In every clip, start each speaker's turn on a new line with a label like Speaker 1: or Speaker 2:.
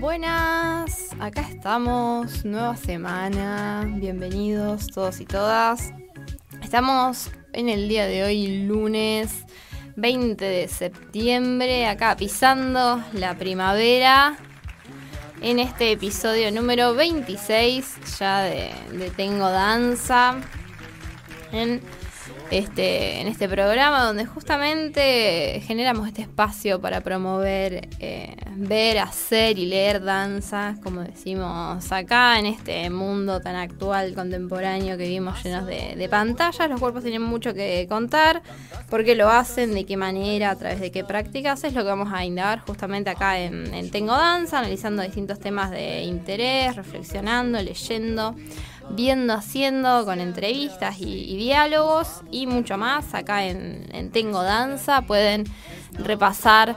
Speaker 1: Buenas, acá estamos, nueva semana, bienvenidos todos y todas. Estamos en el día de hoy, lunes 20 de septiembre, acá pisando la primavera, en este episodio número 26 ya de, Tengo Danza, en este, en este programa donde justamente generamos este espacio para promover, eh, ver, hacer y leer danza, como decimos acá, en este mundo tan actual, contemporáneo que vivimos llenos de, pantallas. Los cuerpos tienen mucho que contar, por qué lo hacen, de qué manera, a través de qué prácticas, es lo que vamos a indagar justamente acá en Tengo Danza, analizando distintos temas de interés, reflexionando, leyendo viendo, haciendo, con entrevistas y, diálogos y mucho más. Acá en, Tengo Danza pueden repasar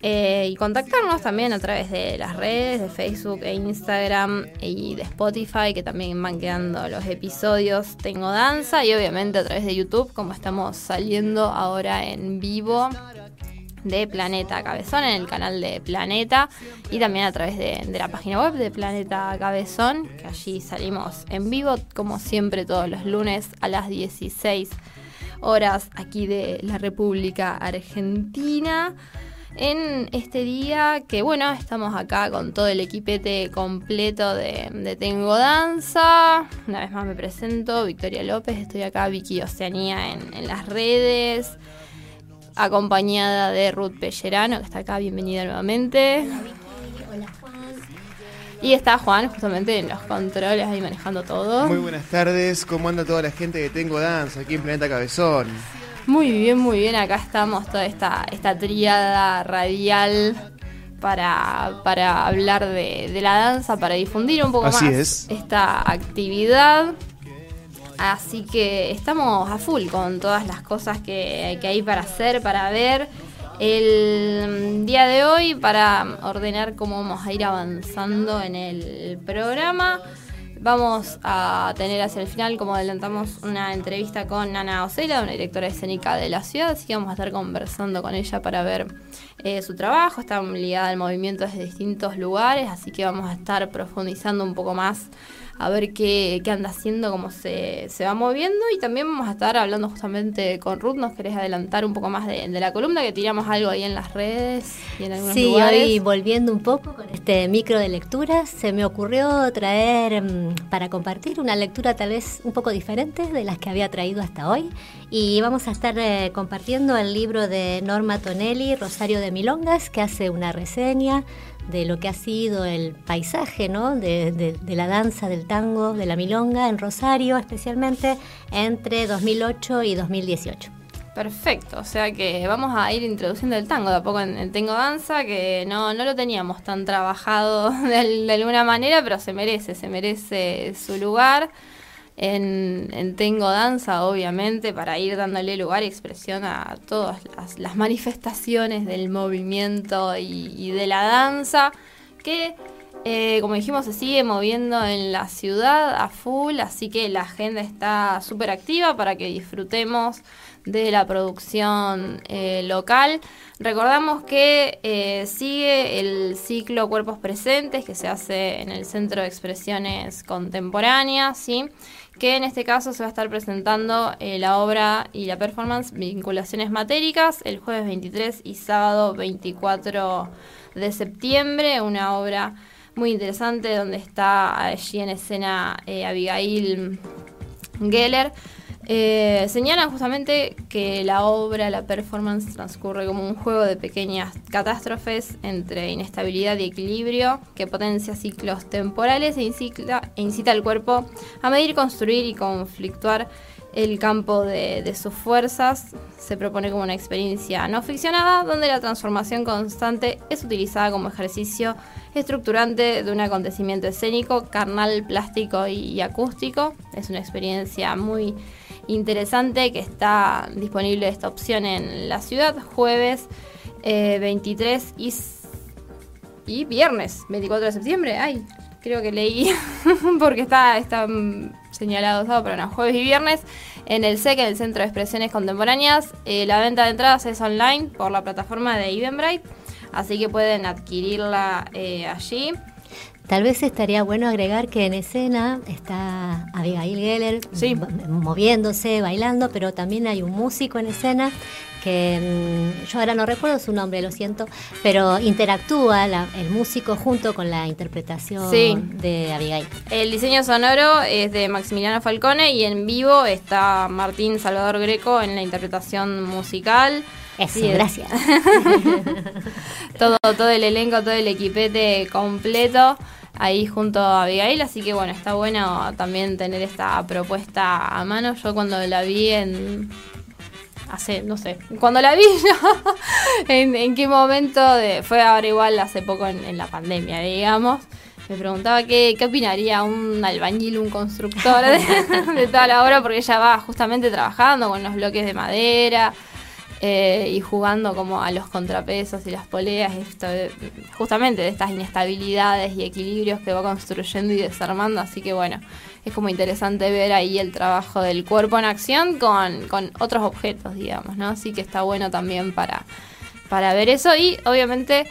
Speaker 1: eh, y contactarnos también a través de las redes de Facebook e Instagram y de Spotify, que también van quedando los episodios Tengo Danza y obviamente a través de YouTube, como estamos saliendo ahora en vivo de Planeta Cabezón en el canal de Planeta y también a través de, la página web de Planeta Cabezón, que allí salimos en vivo como siempre todos los lunes a las 16 horas aquí de la República Argentina. En este día que bueno, estamos acá con todo el equipete completo de, Tengo Danza. Una vez más me presento, Victoria López, estoy acá, Vicky Oceanía en, las redes acompañada de Ruth Pellerano, que está acá, bienvenida nuevamente.
Speaker 2: Hola Vicky, hola Juan.
Speaker 1: Y está Juan justamente en los controles ahí manejando todo.
Speaker 3: Muy buenas tardes, ¿cómo anda toda la gente que tengo danza aquí en Planeta Cabezón?
Speaker 1: Muy bien, muy bien, acá estamos toda esta, esta tríada radial para, para hablar de, de la danza, para difundir un poco
Speaker 3: Así
Speaker 1: más
Speaker 3: es.
Speaker 1: esta actividad. Así que estamos a full con todas las cosas que, hay para hacer, para ver. El día de hoy, para ordenar cómo vamos a ir avanzando en el programa, vamos a tener hacia el final, como adelantamos, una entrevista con Ana Ocela, una directora escénica de la ciudad, así que vamos a estar conversando con ella para ver eh, su trabajo. Está ligada al movimiento desde distintos lugares, así que vamos a estar profundizando un poco más a ver qué, qué anda haciendo, cómo se, se, va moviendo. Y también vamos a estar hablando justamente con Ruth. ¿Nos querés adelantar un poco más de, la columna que tiramos algo ahí en las redes y en algunos
Speaker 2: sí,
Speaker 1: lugares?
Speaker 2: hoy volviendo un poco con este micro de lecturas, se me ocurrió traer mm, para compartir una lectura tal vez un poco diferente de las que había traído hasta hoy. Y vamos a estar eh, compartiendo el libro de Norma Tonelli, Rosario de Milongas, que hace una reseña de lo que ha sido el paisaje ¿no? de, la danza, del tango, de la milonga en Rosario, especialmente entre 2008 y 2018.
Speaker 1: Perfecto, o sea que vamos a ir introduciendo el tango de a poco en, Tengo Danza, que no, no lo teníamos tan trabajado de alguna manera, pero se merece, se merece su lugar en, Tengo Danza, obviamente, para ir dándole lugar y expresión a todas las, manifestaciones del movimiento y, de la danza, que, eh, como dijimos, se sigue moviendo en la ciudad a full, así que la agenda está súper activa para que disfrutemos de la producción eh, local. Recordamos que eh, sigue el ciclo Cuerpos Presentes que se hace en el Centro de Expresiones Contemporáneas, ¿sí? Que en este caso se va a estar presentando eh, la obra y la performance Vinculaciones Matéricas el jueves 23 y sábado 24 de septiembre, una obra muy interesante donde está allí en escena eh, Abigail Geller eh, señalan justamente que la obra, la performance, transcurre como un juego de pequeñas catástrofes entre inestabilidad y equilibrio que potencia ciclos temporales e incita, e al cuerpo a medir, construir y conflictuar el campo de, sus fuerzas. Se propone como una experiencia no ficcionada donde la transformación constante es utilizada como ejercicio estructurante de un acontecimiento escénico, carnal, plástico y acústico. Es una experiencia muy interesante que está disponible esta opción en la ciudad, jueves 23 eh, y, y viernes 24 de septiembre. Ay, creo que leí porque está, está señalado sábado, pero no, jueves y viernes en el SEC, en el Centro de Expresiones Contemporáneas. Eh, la venta de entradas es online por la plataforma de Eventbrite. así que pueden adquirirla eh, allí.
Speaker 2: Tal vez estaría bueno agregar que en escena está Abigail Geller
Speaker 1: Sí.
Speaker 2: moviéndose, bailando, pero también hay un músico en escena que mm, yo ahora no recuerdo su nombre, lo siento, pero interactúa la- el músico junto con la interpretación
Speaker 1: Sí.
Speaker 2: de Abigail.
Speaker 1: El diseño sonoro es de Maximiliano Falcone y en vivo está Martín Salvador Greco en la interpretación musical.
Speaker 2: Eso,
Speaker 1: Sí,
Speaker 2: gracias.
Speaker 1: todo, todo el elenco, todo el equipete completo ahí junto a Abigail, así que bueno, está bueno también tener esta propuesta a mano. Yo cuando la vi en hace, no sé, cuando la vi yo, en, en qué momento de, fue ahora igual hace poco en, en la pandemia, digamos. Me preguntaba qué, qué opinaría un albañil, un constructor de, de toda la obra, porque ella va justamente trabajando con los bloques de madera, eh, y jugando como a los contrapesos y las poleas, justamente de estas inestabilidades y equilibrios que va construyendo y desarmando, así que bueno, es como interesante ver ahí el trabajo del cuerpo en acción con, con otros objetos, digamos, ¿no? Así que está bueno también para, para ver eso y obviamente...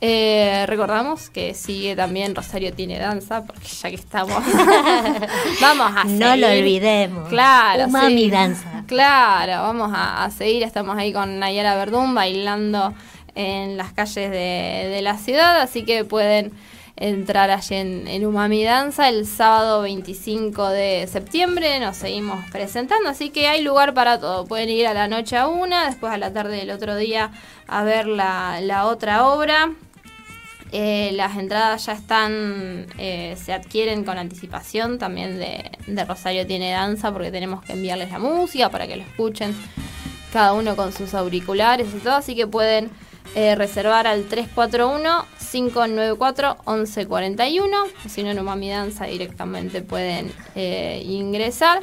Speaker 1: eh, recordamos que sigue también Rosario tiene danza, porque ya que estamos, vamos a
Speaker 2: No lo
Speaker 1: seguir.
Speaker 2: olvidemos.
Speaker 1: Claro,
Speaker 2: Umami
Speaker 1: sí.
Speaker 2: danza.
Speaker 1: Claro, vamos a, a seguir. Estamos ahí con Nayara Verdún bailando en las calles de, de la ciudad, así que pueden entrar allí en, en Umami Danza el sábado 25 de septiembre. Nos seguimos presentando, así que hay lugar para todo. Pueden ir a la noche a una, después a la tarde del otro día a ver la, la otra obra. Eh, las entradas ya están, eh, se adquieren con anticipación también de, Rosario Tiene Danza porque tenemos que enviarles la música para que lo escuchen cada uno con sus auriculares y todo, así que pueden eh, reservar al 341-594-1141, o si no en Umami Danza directamente pueden ingresar.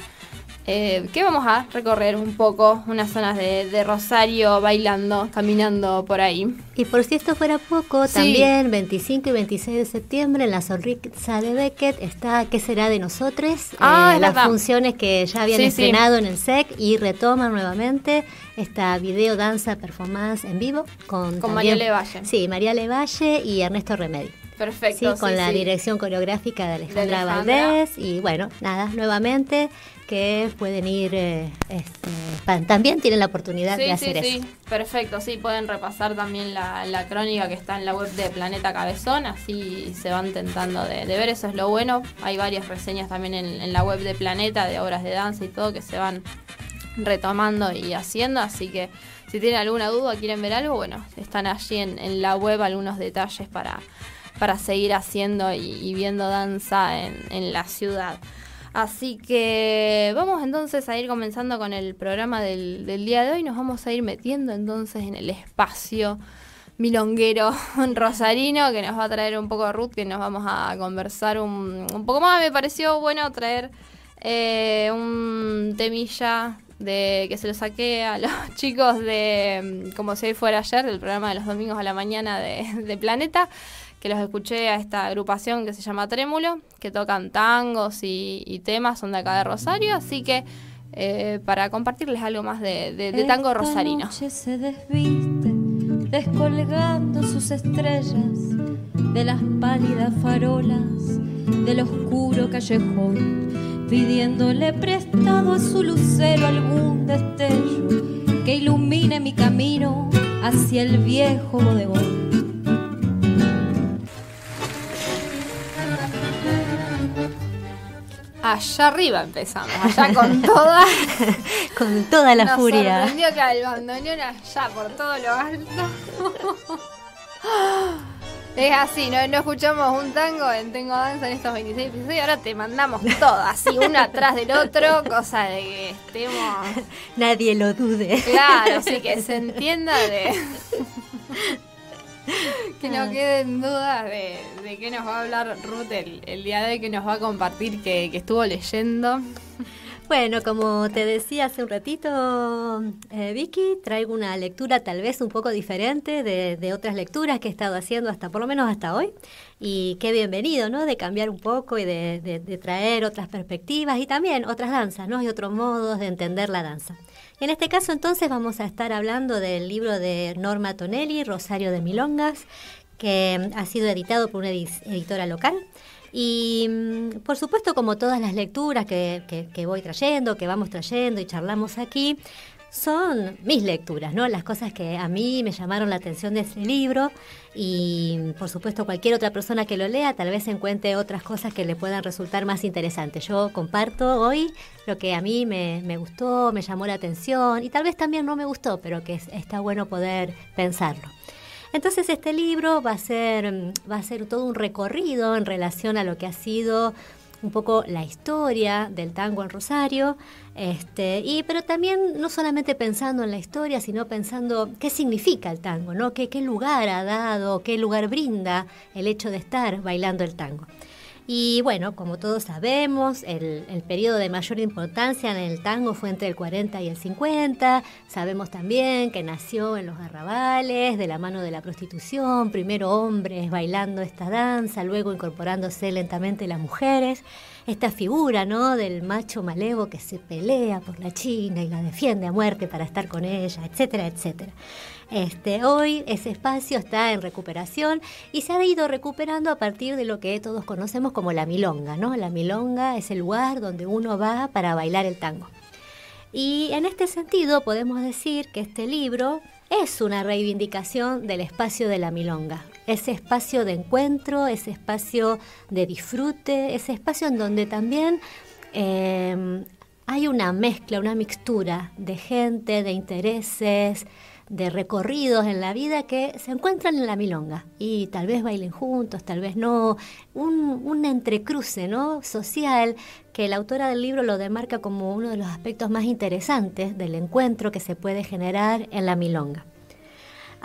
Speaker 1: Eh, que vamos a recorrer un poco unas zonas de, de Rosario bailando, caminando por ahí.
Speaker 2: Y por si esto fuera poco,
Speaker 1: Sí.
Speaker 2: también 25 y 26 de septiembre en la sonrisa de Beckett está ¿Qué será de nosotros?
Speaker 1: Ah,
Speaker 2: Eh, las
Speaker 1: verdad.
Speaker 2: funciones que ya habían
Speaker 1: Sí, sí.
Speaker 2: estrenado en el SEC y retoman nuevamente esta video danza performance en vivo con,
Speaker 1: Con
Speaker 2: también-
Speaker 1: María Levalle.
Speaker 2: Sí, María Levalle y Ernesto Remedi.
Speaker 1: Perfecto.
Speaker 2: Sí, con
Speaker 1: sí,
Speaker 2: la
Speaker 1: sí.
Speaker 2: dirección coreográfica de Alejandra,
Speaker 1: Alejandra.
Speaker 2: Valdés. Y bueno, nada, nuevamente que pueden ir, eh, este, también tienen la oportunidad de hacer
Speaker 1: sí,
Speaker 2: eso.
Speaker 1: sí, perfecto, sí, pueden repasar también la, la crónica que está en la web de Planeta Cabezón, así se van tentando de, de ver, eso es lo bueno. Hay varias reseñas también en, en la web de Planeta de obras de danza y todo que se van retomando y haciendo, así que si tienen alguna duda, quieren ver algo, bueno, están allí en, en la web algunos detalles para, para seguir haciendo y, viendo danza en, en la ciudad. Así que vamos entonces a ir comenzando con el programa del, del día de hoy. Nos vamos a ir metiendo entonces en el espacio milonguero rosarino que nos va a traer un poco Ruth, que nos vamos a conversar un, un poco más. Me pareció bueno traer eh, un temilla de que se lo saqué a los chicos de mm, como si fuera ayer, del programa de los domingos a la mañana de, de Planeta, que los escuché a esta agrupación que se llama Trémulo, que tocan tangos y, y temas, son de acá de Rosario, así que eh, para compartirles algo más de, de- de tango
Speaker 4: Esta
Speaker 1: rosarino.
Speaker 4: noche se desviste, descolgando sus estrellas de las pálidas farolas del oscuro callejón, pidiéndole prestado a su lucero algún destello que ilumine mi camino hacia el viejo bodegón.
Speaker 1: Allá arriba empezamos, allá con toda
Speaker 2: Con toda la
Speaker 1: Nos
Speaker 2: furia.
Speaker 1: sorprendió que el bandoneón allá por todo lo alto. Es así, no, no escuchamos un tango en Tengo Danza en estos 26 episodios y ahora te mandamos todo, así uno atrás del otro, cosa de que estemos...
Speaker 2: Nadie lo dude.
Speaker 1: Claro, sí, que se entienda de... Que no queden dudas de, de qué nos va a hablar Ruth el, el día de hoy, que nos va a compartir que, que estuvo leyendo.
Speaker 2: Bueno, como te decía hace un ratito, eh, Vicky, traigo una lectura tal vez un poco diferente de, de otras lecturas que he estado haciendo hasta por lo menos hasta hoy. Y qué bienvenido, ¿no? De cambiar un poco y de, de- de traer otras perspectivas y también otras danzas, ¿no? Y otros modos de entender la danza. En este caso entonces vamos a estar hablando del libro de Norma Tonelli, Rosario de Milongas, que ha sido editado por una editora local. Y mm, por supuesto, como todas las lecturas que, voy trayendo, que vamos trayendo y charlamos aquí, son mis lecturas, ¿no? Las cosas que a mí me llamaron la atención de ese libro y por supuesto cualquier otra persona que lo lea tal vez encuentre otras cosas que le puedan resultar más interesantes. Yo comparto hoy lo que a mí me, gustó, me llamó la atención y tal vez también no me gustó, pero que está bueno poder pensarlo. Entonces este libro va a ser va a ser todo un recorrido en relación a lo que ha sido un poco la historia del tango en Rosario, este, y, pero también no solamente pensando en la historia, sino pensando qué significa el tango, ¿no? qué, qué lugar ha dado, qué lugar brinda el hecho de estar bailando el tango. Y bueno, como todos sabemos, el, el, periodo de mayor importancia en el tango fue entre el 40 y el 50. Sabemos también que nació en los arrabales, de la mano de la prostitución, primero hombres bailando esta danza, luego incorporándose lentamente las mujeres. Esta figura, ¿no? Del macho malevo que se pelea por la China y la defiende a muerte para estar con ella, etcétera, etcétera. Este, hoy ese espacio está en recuperación y se ha ido recuperando a partir de lo que todos conocemos como la milonga. La milonga es el lugar donde uno va para bailar el tango. Y en este sentido podemos decir que este libro es una reivindicación del espacio de la milonga, ese espacio de encuentro, ese espacio de disfrute, ese espacio en donde también eh, hay una mezcla, una mixtura de gente, de intereses, de recorridos en la vida que se encuentran en la milonga y tal vez bailen juntos, tal vez no, un, un entrecruce ¿no? social que la autora del libro lo demarca como uno de los aspectos más interesantes del encuentro que se puede generar en la milonga.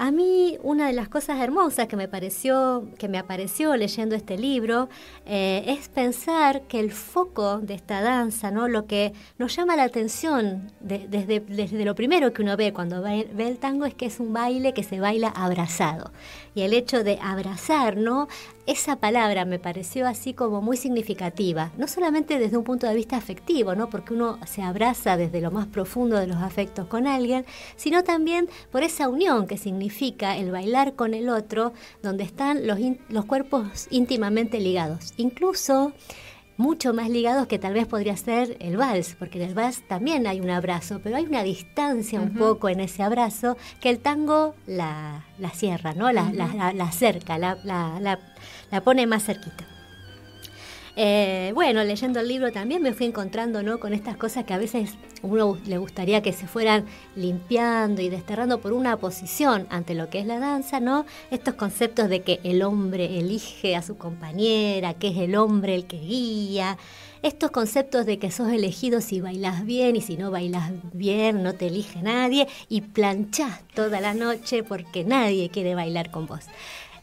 Speaker 2: A mí una de las cosas hermosas que me pareció, que me apareció leyendo este libro, eh, es pensar que el foco de esta danza, ¿no? lo que nos llama la atención desde, desde, lo primero que uno ve cuando ve, ve, el tango es que es un baile que se baila abrazado. Y el hecho de abrazar, ¿no? esa palabra me pareció así como muy significativa, no solamente desde un punto de vista afectivo, ¿no? porque uno se abraza desde lo más profundo de los afectos con alguien, sino también por esa unión que significa el bailar con el otro, donde están los, los cuerpos íntimamente ligados. Incluso mucho más ligados que tal vez podría ser el vals, porque en el vals también hay un abrazo, pero hay una distancia un poco en ese abrazo que el tango la, la cierra, ¿no? La, la, la acerca, la, la pone más cerquita. Eh, bueno, leyendo el libro también me fui encontrando ¿no? con estas cosas que a veces uno le gustaría que se fueran limpiando y desterrando por una posición ante lo que es la danza, ¿no? Estos conceptos de que el hombre elige a su compañera, que es el hombre el que guía, estos conceptos de que sos elegido si bailas bien y si no bailas bien no te elige nadie y planchás toda la noche porque nadie quiere bailar con vos.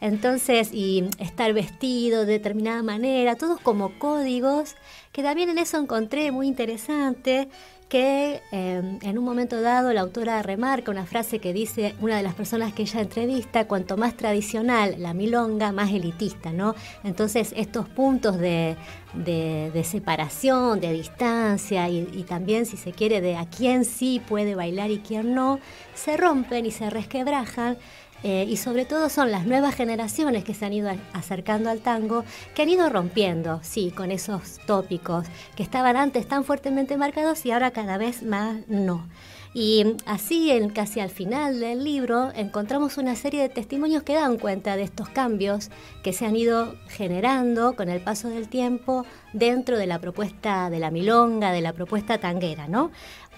Speaker 2: Entonces, y estar vestido de determinada manera, todos como códigos, que también en eso encontré muy interesante que eh, en un momento dado la autora remarca una frase que dice una de las personas que ella entrevista, cuanto más tradicional la milonga, más elitista, ¿no? Entonces estos puntos de, separación, de distancia y, también, si se quiere, de a quién sí puede bailar y quién no, se rompen y se resquebrajan eh, y sobre todo son las nuevas generaciones que se han ido acercando al tango, que han ido rompiendo, sí, con esos tópicos que estaban antes tan fuertemente marcados y ahora cada vez más no. Y así, en, casi al final del libro, encontramos una serie de testimonios que dan cuenta de estos cambios que se han ido generando con el paso del tiempo dentro de la propuesta de la milonga, de la propuesta tanguera, ¿no?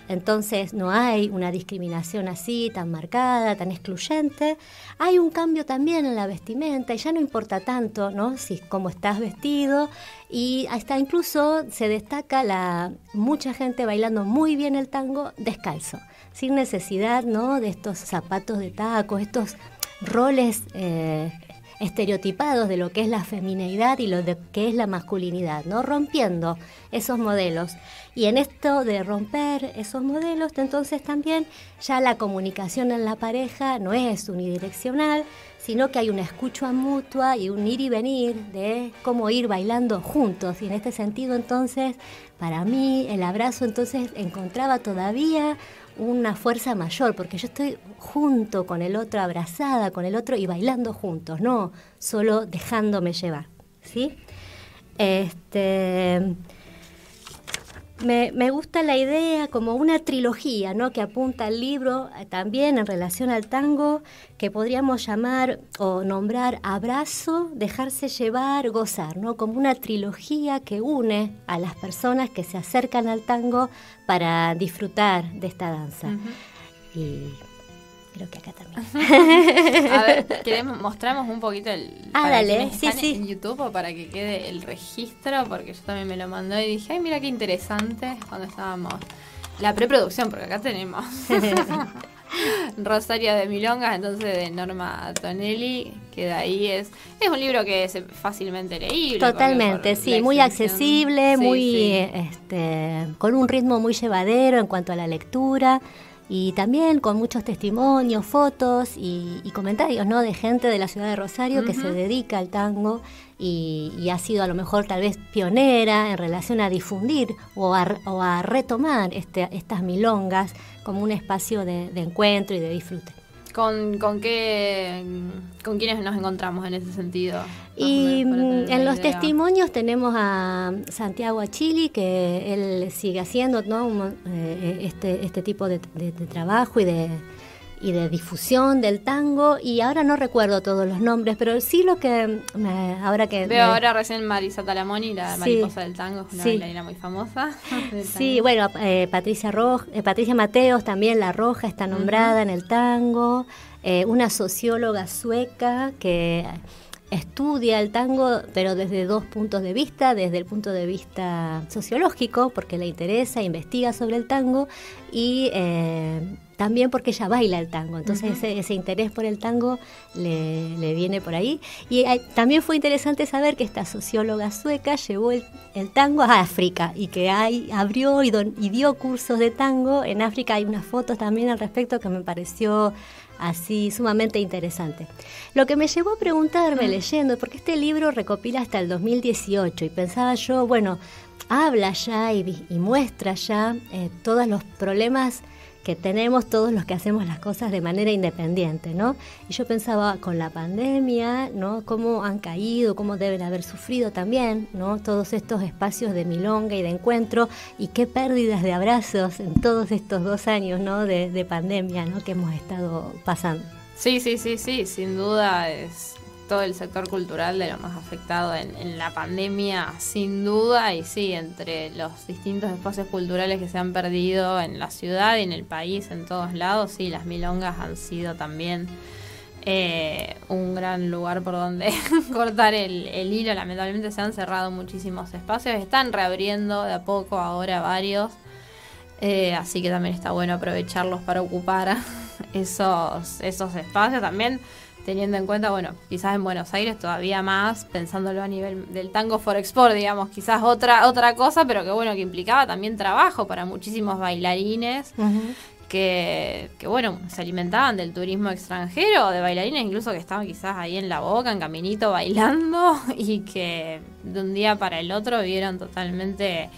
Speaker 2: Entonces no hay una discriminación así tan marcada, tan excluyente. Hay un cambio también en la vestimenta y ya no importa tanto, ¿no? Si cómo estás vestido y hasta incluso se destaca la mucha gente bailando muy bien el tango descalzo, sin necesidad, ¿no? De estos zapatos de taco, estos roles eh, estereotipados de lo que es la femineidad y lo de que es la masculinidad, ¿no? Rompiendo esos modelos. Y en esto de romper esos modelos, entonces también ya la comunicación en la pareja no es unidireccional, sino que hay una escucha mutua y un ir y venir de cómo ir bailando juntos. Y en este sentido, entonces, para mí, el abrazo entonces encontraba todavía una fuerza mayor, porque yo estoy junto con el otro, abrazada con el otro y bailando juntos, no solo dejándome llevar, ¿sí? Este, me, me, gusta la idea como una trilogía, ¿no? Que apunta al libro eh, también en relación al tango, que podríamos llamar o nombrar abrazo, dejarse llevar, gozar, ¿no? Como una trilogía que une a las personas que se acercan al tango para disfrutar de esta danza. Y creo que acá también.
Speaker 1: a ver, queremos, mostramos un poquito el.
Speaker 2: Ah, dale, sí, sí.
Speaker 1: En YouTube para que quede el registro, porque yo también me lo mandó y dije, ay, mira qué interesante cuando estábamos. La preproducción, porque acá tenemos. Rosario de Milongas, entonces de Norma Tonelli, que de ahí es es un libro que es fácilmente leíble.
Speaker 2: Totalmente, sí, muy accesible, muy este con un ritmo muy llevadero en cuanto a la lectura y también con muchos testimonios, fotos y, comentarios ¿no? de gente de la ciudad de Rosario que se dedica al tango y, ha sido a lo mejor tal vez pionera en relación a difundir o a, retomar este, estas milongas como un espacio de encuentro y de disfrute.
Speaker 1: ¿Con, con qué, con quiénes nos encontramos en ese sentido?
Speaker 2: Y mm, en los testimonios tenemos a Santiago Achili, que él sigue haciendo ¿no? Eh, este, este tipo de trabajo y de, y de difusión del tango y ahora no recuerdo todos los nombres, pero sí lo que ahora que
Speaker 1: veo ahora recién Marisa Talamoni, la mariposa del tango, una bailarina muy famosa.
Speaker 2: Sí, bueno, eh, Patricia Roja, eh, Patricia Mateos también la Roja está nombrada en el tango, eh, una socióloga sueca que estudia el tango, pero desde dos puntos de vista, desde el punto de vista sociológico, porque le interesa, investiga sobre el tango, y también porque ella baila el tango, entonces ese, interés por el tango le, viene por ahí. Y también fue interesante saber que esta socióloga sueca llevó el, tango a África y que hay, abrió y, y, dio cursos de tango en África. Hay unas fotos también al respecto que me pareció así sumamente interesante. Lo que me llevó a preguntarme leyendo, porque este libro recopila hasta el 2018 y pensaba yo, bueno, habla ya y, muestra ya eh, todos los problemas que tenemos todos los que hacemos las cosas de manera independiente, ¿no? Y yo pensaba con la pandemia, ¿no? Cómo han caído, cómo deben haber sufrido también, ¿no? Todos estos espacios de milonga y de encuentro y qué pérdidas de abrazos en todos estos dos años, ¿no? De, de pandemia, ¿no? Que hemos estado pasando.
Speaker 1: Sí, sí, sí, sí, sin duda es todo el sector cultural de lo más afectado en, la pandemia, sin duda, y sí, entre los distintos espacios culturales que se han perdido en la ciudad y en el país, en todos lados, sí, las milongas han sido también eh, un gran lugar por donde cortar el, hilo. Lamentablemente se han cerrado muchísimos espacios, están reabriendo de a poco ahora varios. Eh, así que también está bueno aprovecharlos para ocupar esos, esos espacios. También teniendo en cuenta, bueno, quizás en Buenos Aires todavía más, pensándolo a nivel del tango for export, digamos, quizás otra, otra cosa, pero que bueno, que implicaba también trabajo para muchísimos bailarines. Que, que, bueno, se alimentaban del turismo extranjero, de bailarines incluso que estaban quizás ahí en la boca, en caminito, bailando, y que de un día para el otro vieron totalmente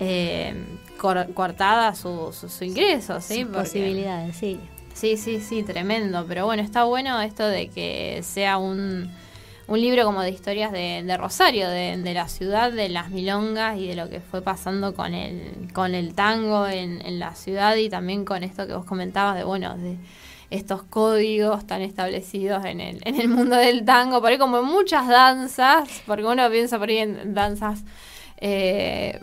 Speaker 1: eh, cortada su, su, ingreso, ¿sí?
Speaker 2: posibilidades, sí.
Speaker 1: Sí, sí, sí, tremendo. Pero bueno, está bueno esto de que sea un, un libro como de historias de, Rosario, de, la ciudad, de las milongas y de lo que fue pasando con el, con el tango en, en la ciudad y también con esto que vos comentabas de, bueno, de estos códigos tan establecidos en el, en el mundo del tango, por ahí como en muchas danzas, porque uno piensa por ahí en danzas eh,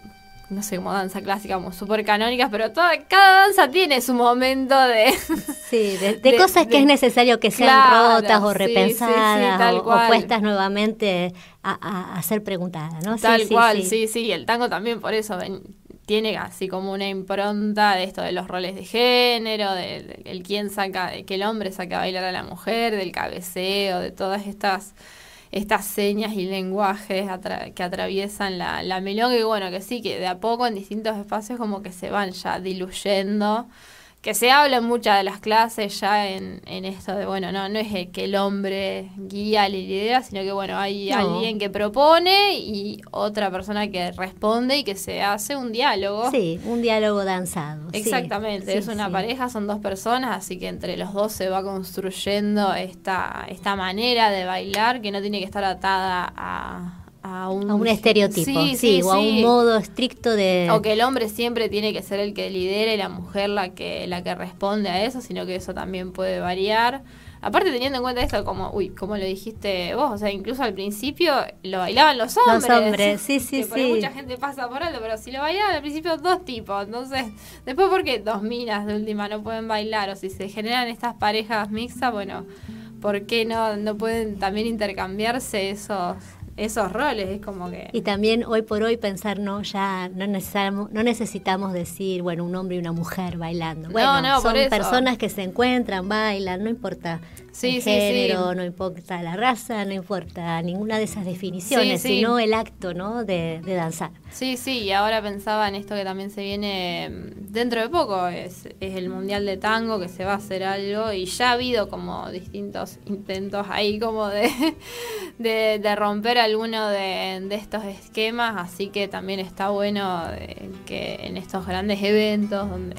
Speaker 1: no sé, como danza clásica, como súper canónicas, pero toda, cada danza tiene su momento de...
Speaker 2: Sí, de, cosas que es necesario que sean rotas o repensadas o, puestas nuevamente a, ser preguntadas, ¿no?
Speaker 1: Tal cual, sí, sí, el tango también por eso tiene así como una impronta de esto de los roles de género, de, el quién saca, de que el hombre saca a bailar a la mujer, del cabeceo, de todas estas estas señas y lenguajes que atraviesan la, la melón, y bueno, que sí, que de a poco en distintos espacios como que se van ya diluyendo, que se habla en muchas de las clases ya en, en esto de, bueno, no, no es el que el hombre guía, la idea, sino que, bueno, hay alguien que propone y otra persona que responde y que se hace un diálogo.
Speaker 2: Sí, un diálogo danzado.
Speaker 1: Exactamente, es una pareja, son dos personas, así que entre los dos se va construyendo esta, esta manera de bailar que no tiene que estar atada a
Speaker 2: a un, estereotipo, sí, o a un modo estricto de...
Speaker 1: O que el hombre siempre tiene que ser el que lidera y la mujer la que, la que responde a eso, sino que eso también puede variar. Aparte teniendo en cuenta esto como, uy, como lo dijiste vos, o sea, incluso al principio lo bailaban los hombres.
Speaker 2: Los hombres, sí, sí,
Speaker 1: que sí. mucha gente pasa por algo, pero si lo bailaban al principio dos tipos, entonces, después porque dos minas de última no pueden bailar o si se generan estas parejas mixtas, bueno, ¿por qué no, no pueden también intercambiarse esos esos roles, es como que...
Speaker 2: Y también hoy por hoy pensar, no, ya no necesitamos, no necesitamos decir, bueno, un hombre y una mujer bailando. Bueno, no, no, son personas que se encuentran, bailan, no importa el género, no importa la raza, no importa ninguna de esas definiciones, sino el acto, ¿no? De, de, danzar.
Speaker 1: Sí, sí, y ahora pensaba en esto que también se viene dentro de poco, es, es el Mundial de Tango, que se va a hacer algo, y ya ha habido como distintos intentos ahí como de, de, de romper alguno de, estos esquemas, así que también está bueno que en estos grandes eventos donde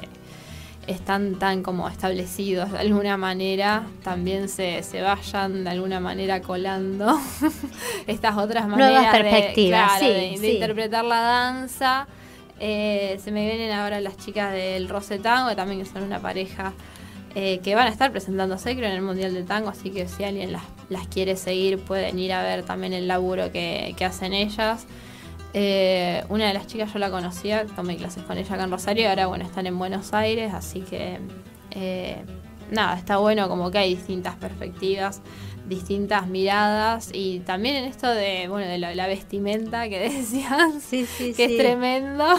Speaker 1: están tan como establecidos de alguna manera, también se, se vayan de alguna manera colando estas otras maneras
Speaker 2: perspectivas,
Speaker 1: de, interpretar la danza. Eh, se me vienen ahora las chicas del Rosetango, que también son una pareja eh, que van a estar presentándose, creo, en el Mundial de Tango, así que si alguien las, las quiere seguir pueden ir a ver también el laburo que, hacen ellas. Eh, una de las chicas yo la conocía, tomé clases con ella acá en Rosario y ahora bueno, están en Buenos Aires, así que eh, nada, está bueno como que hay distintas perspectivas, distintas miradas y también en esto de, bueno, de la, vestimenta que decían,
Speaker 2: sí, sí,
Speaker 1: que es tremendo.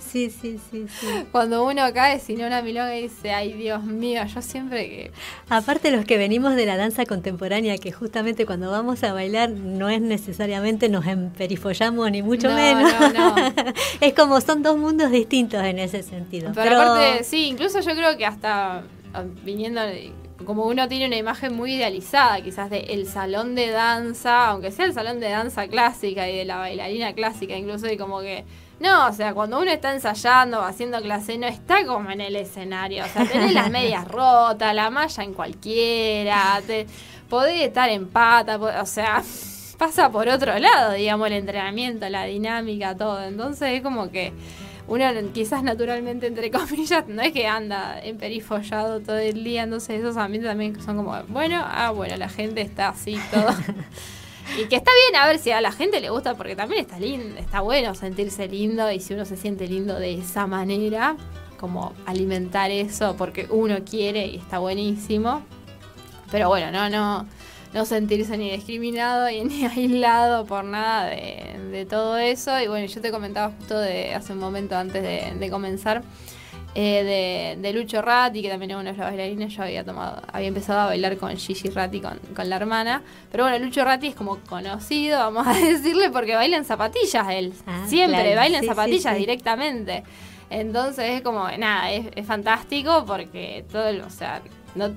Speaker 2: Sí, sí, sí, sí.
Speaker 1: Cuando uno cae sin una milonga y dice, ay Dios mío, yo siempre que...
Speaker 2: Aparte los que venimos de la danza contemporánea, que justamente cuando vamos a bailar no es necesariamente nos emperifollamos ni mucho menos. No, no. es como son dos mundos distintos en ese sentido.
Speaker 1: Pero, aparte, sí, incluso yo creo que hasta ah, viniendo como uno tiene una imagen muy idealizada quizás de el salón de danza, aunque sea el salón de danza clásica y de la bailarina clásica, incluso y como que no, o sea, cuando uno está ensayando o haciendo clase, no está como en el escenario. O sea, tenés las medias rotas, la malla en cualquiera, te, podés estar en pata, o sea, pasa por otro lado, digamos, el entrenamiento, la dinámica, todo. Entonces es como que uno quizás naturalmente, entre comillas, no es que anda emperifollado todo el día, entonces esos ambientes también son como, bueno, ah, bueno, la gente está así, todo. Y que está bien a ver si a la gente le gusta, porque también está lindo, está bueno sentirse lindo y si uno se siente lindo de esa manera, como alimentar eso porque uno quiere y está buenísimo. Pero bueno, no, no, no sentirse ni discriminado ni aislado por nada de, todo eso. Y bueno, yo te comentaba justo de hace un momento antes de comenzar eh, de, Lucho Ratti, que también es uno de los bailarines. Yo había tomado, había empezado a bailar con Gigi Ratti, con, la hermana. Pero bueno, Lucho Ratti es como conocido, vamos a decirle, porque baila en zapatillas él. Ah, Siempre baila en zapatillas directamente. Entonces es como, nada, es, fantástico porque todo, el, o sea, no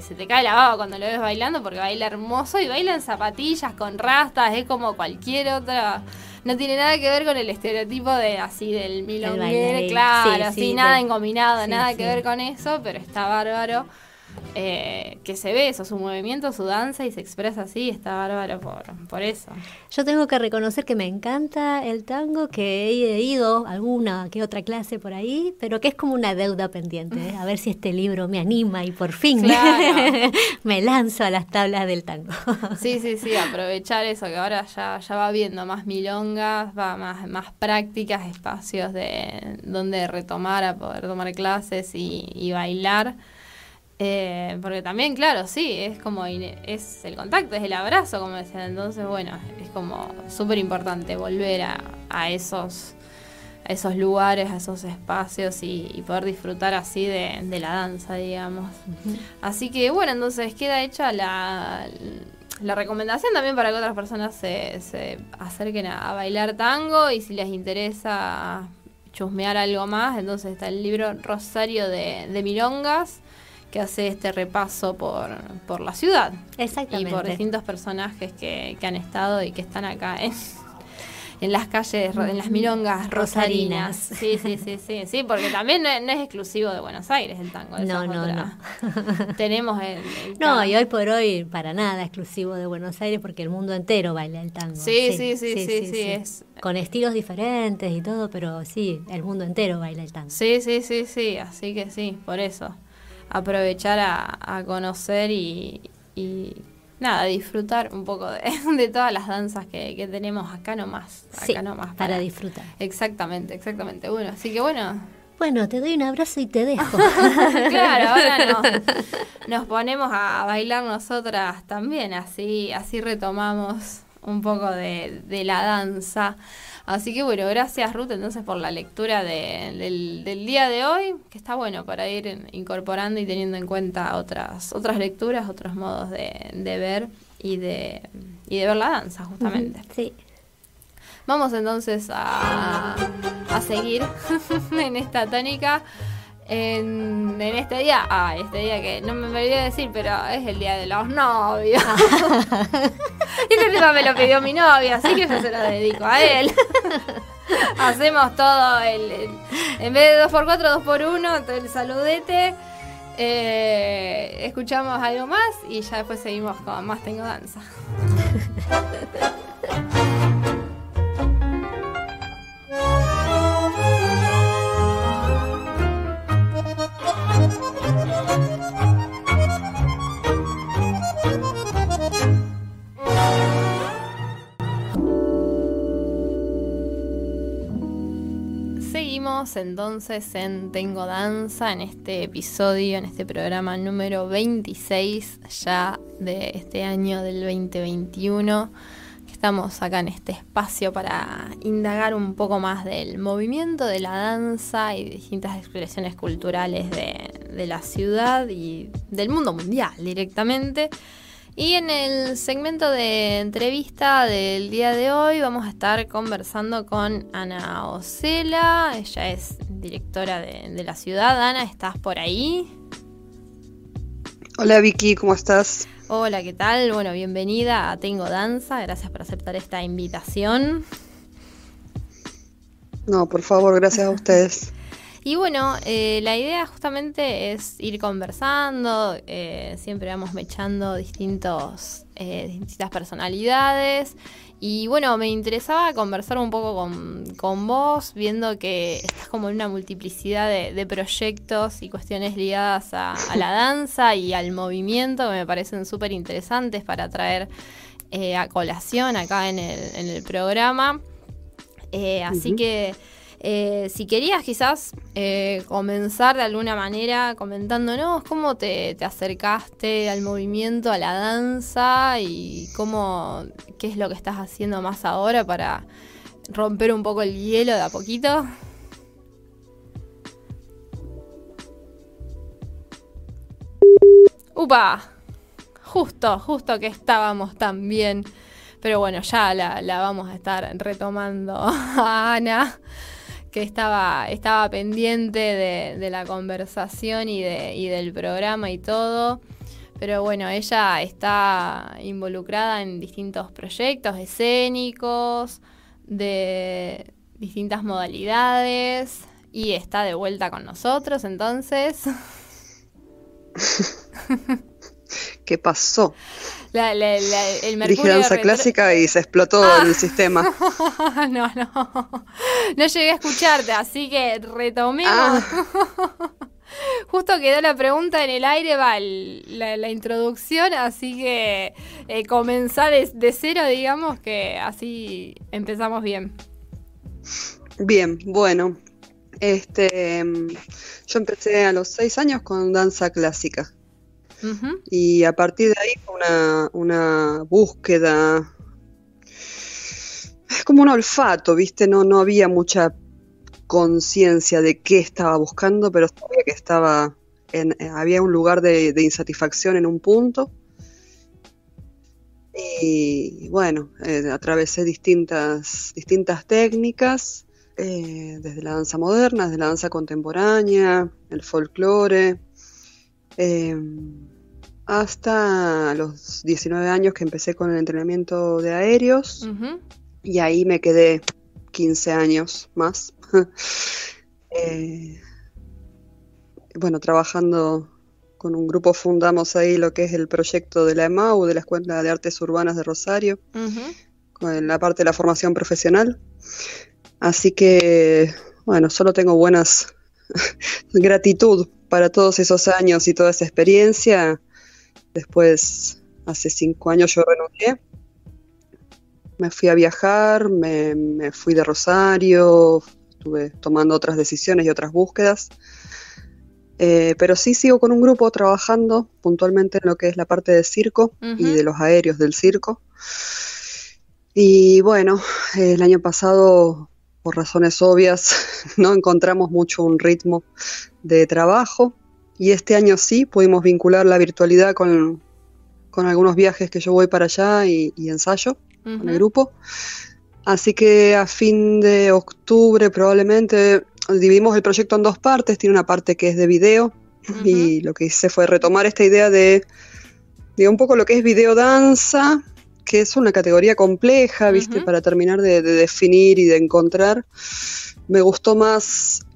Speaker 1: se te cae la baba cuando lo ves bailando porque baila hermoso y baila en zapatillas con rastas, es como cualquier otra no tiene nada que ver con el estereotipo de así del milonguero, claro, así nada engominado, nada que ver con eso, pero está bárbaro. Eh, que se ve eso, su movimiento, su danza y se expresa así, está bárbaro por, por eso.
Speaker 2: Yo tengo que reconocer que me encanta el tango, que he ido alguna que otra clase por ahí, pero que es como una deuda pendiente, ¿eh? a ver si este libro me anima y por fin me lanzo a las tablas del tango.
Speaker 1: sí, sí, sí, aprovechar eso, que ahora ya, ya va viendo más milongas, va más, más prácticas, espacios de donde retomar a poder tomar clases y, y bailar. Eh, porque también, claro, sí, es como es el contacto, es el abrazo, como decían. Entonces, bueno, es como súper importante volver a, esos a esos lugares, a esos espacios y, poder disfrutar así de, la danza, digamos. Así que bueno, entonces queda hecha la, la recomendación también para que otras personas se, se acerquen a, bailar tango y si les interesa chusmear algo más, entonces está el libro Rosario de, de Milongas, que hace este repaso por, por la ciudad.
Speaker 2: Exactamente.
Speaker 1: Y por distintos personajes que, que han estado y que están acá en, en las calles, en las milongas rosarinas. Sí, sí, sí, sí, sí, porque también no es, no es exclusivo de Buenos Aires el tango.
Speaker 2: No, no,
Speaker 1: otra. Tenemos el, el
Speaker 2: No, y hoy por hoy para nada exclusivo de Buenos Aires porque el mundo entero baila el tango.
Speaker 1: Sí, sí, sí, sí, sí, es-
Speaker 2: Con estilos diferentes y todo, pero sí, el mundo entero baila el tango.
Speaker 1: Sí, sí, sí, sí, así que sí, por eso. Aprovechar a, a conocer y, y nada, disfrutar un poco de, de todas las danzas que, que tenemos acá nomás. Acá
Speaker 2: Sí,
Speaker 1: nomás.
Speaker 2: para disfrutar.
Speaker 1: Exactamente, exactamente. Bueno, así que bueno,
Speaker 2: Bueno, te doy un abrazo y te dejo.
Speaker 1: claro, ahora nos, nos ponemos a bailar nosotras también, así, así retomamos un poco de, de la danza. Así que bueno, gracias Ruth entonces por la lectura de- del, del día de hoy, que está bueno para ir incorporando y teniendo en cuenta otras, otras lecturas, otros modos de, de ver y de, y de ver la danza justamente.
Speaker 2: Sí.
Speaker 1: Vamos entonces a, a seguir en esta tónica. En, en este día, ah, este día que no me olvidé decir, pero es el día de los novios. este tema me lo pidió mi novia, así que yo se lo dedico a él. Hacemos todo el, el- en vez de 2x4, 2x1, todo el saludete. Eh, escuchamos algo más y ya después seguimos con más Tengo Danza. Seguimos entonces en Tengo Danza, en este episodio, en este programa número 26 ya de este año del 2021. que Estamos acá en este espacio para indagar un poco más del movimiento de la danza y distintas expresiones culturales de la ciudad y del mundo mundial directamente. Y en el segmento de entrevista del día de hoy vamos a estar conversando con Ana Ocela. Ella es directora de, de la ciudad. Ana, ¿estás por ahí?
Speaker 5: Hola Vicky, ¿cómo estás?
Speaker 1: Hola, ¿qué tal? Bueno, bienvenida a Tengo Danza. Gracias por aceptar esta invitación.
Speaker 5: No, por favor, gracias a ustedes.
Speaker 1: Y bueno, eh, la idea justamente es ir conversando, eh, siempre vamos mechando distintos, eh, distintas personalidades. Y bueno, me interesaba conversar un poco con, con vos, viendo que estás como en una multiplicidad de, de proyectos y cuestiones ligadas a, a la danza y al movimiento que me parecen súper interesantes para traer a colación acá en el, en el programa. Eh, así que eh, si querías quizás eh, comenzar de alguna manera comentándonos cómo te, te acercaste al movimiento, a la danza y cómo, qué es lo que estás haciendo más ahora para romper un poco el hielo de a poquito. ¡Upa! Justo, justo que estábamos tan bien. Pero bueno, ya la, la vamos a estar retomando Ana, que estaba, estaba pendiente de, de la conversación y, de, y del programa y todo. Pero bueno, ella está involucrada en distintos proyectos escénicos, de distintas modalidades, y está de vuelta con nosotros, entonces.
Speaker 5: ¿Qué pasó?
Speaker 1: La- la- la- el
Speaker 5: Dije
Speaker 1: retro-
Speaker 5: clásica y se explotó el sistema.
Speaker 1: no, no. No llegué a escucharte, así que retomemos.
Speaker 5: Ah.
Speaker 1: Justo quedó la pregunta en el aire, va la introducción, así que eh, comenzar de, de cero, digamos, que así empezamos bien.
Speaker 5: Bien, bueno. Este, em, yo empecé a los seis años con danza clásica Y a partir de ahí fue una, una búsqueda. Es como un olfato, ¿viste? No, no había mucha conciencia de qué estaba buscando, pero sabía que estaba en, eh, había un lugar de, de insatisfacción en un punto. Y bueno, eh, atravesé distintas, distintas técnicas eh, desde la danza moderna, desde la danza contemporánea, el folclore, eh, hasta los 19 años que empecé con el entrenamiento de aéreos y ahí me quedé 15 años más. Eh, bueno, trabajando con un grupo fundamos ahí lo que es el proyecto de la EMAU, de la Escuela de Artes Urbanas de Rosario,
Speaker 1: Ujú.
Speaker 5: con la parte de la formación profesional. Así que, bueno, solo tengo buenas gratitud para todos esos años y toda esa experiencia. Después, hace cinco años yo renuncié. Me fui a viajar, me, me fui de Rosario, estuve tomando otras decisiones y otras búsquedas. Eh, pero sí sigo con un grupo trabajando puntualmente en lo que es la parte de circo y de los aéreos del circo. Y bueno, el año pasado, por razones obvias, no encontramos mucho un ritmo de trabajo y este año sí pudimos vincular la virtualidad con, con algunos viajes que yo voy para allá y, y ensayo con el grupo. Así que a fin de octubre probablemente dividimos el proyecto en dos partes. Tiene una parte que es de video y lo que hice fue retomar esta idea de, de un poco lo que es videodanza, que es una categoría compleja, ¿viste? Para terminar de, de definir y de encontrar. Me gustó más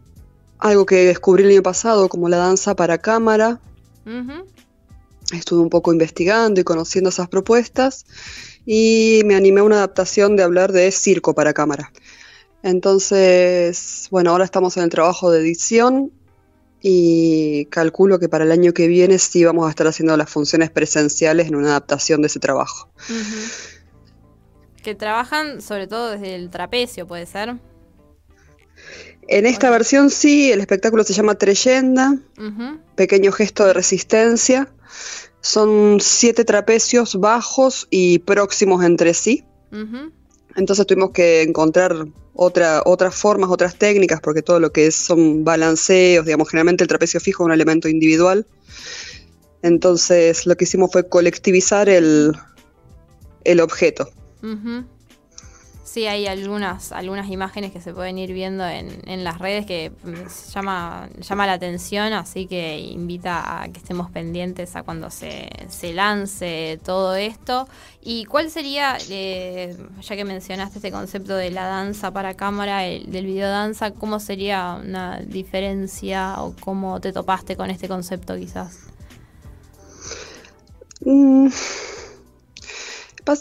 Speaker 5: algo que descubrí el año pasado, como la danza para cámara. Estuve un poco investigando y conociendo esas propuestas y me animé a una adaptación de hablar de circo para cámara. Entonces, bueno, ahora estamos en el trabajo de edición y calculo que para el año que viene sí vamos a estar haciendo las funciones presenciales en una adaptación de ese trabajo.
Speaker 1: Que trabajan sobre todo desde el trapecio, puede ser.
Speaker 5: En esta versión sí, el espectáculo se llama Treyenda, pequeño gesto de resistencia. Son siete trapecios bajos y próximos entre sí. Entonces tuvimos que encontrar otra, otras formas, otras técnicas, porque todo lo que es, son balanceos, digamos, generalmente el trapecio fijo es un elemento individual. Entonces lo que hicimos fue colectivizar el, el objeto.
Speaker 1: Sí, hay algunas, algunas imágenes que se pueden ir viendo en, en las redes que mm, llama, llama la atención, así que invita a que estemos pendientes a cuando se, se lance todo esto. ¿Y cuál sería, eh, ya que mencionaste este concepto de la danza para cámara, el, del videodanza, cómo sería una diferencia o cómo te topaste con este concepto quizás?
Speaker 5: Mm,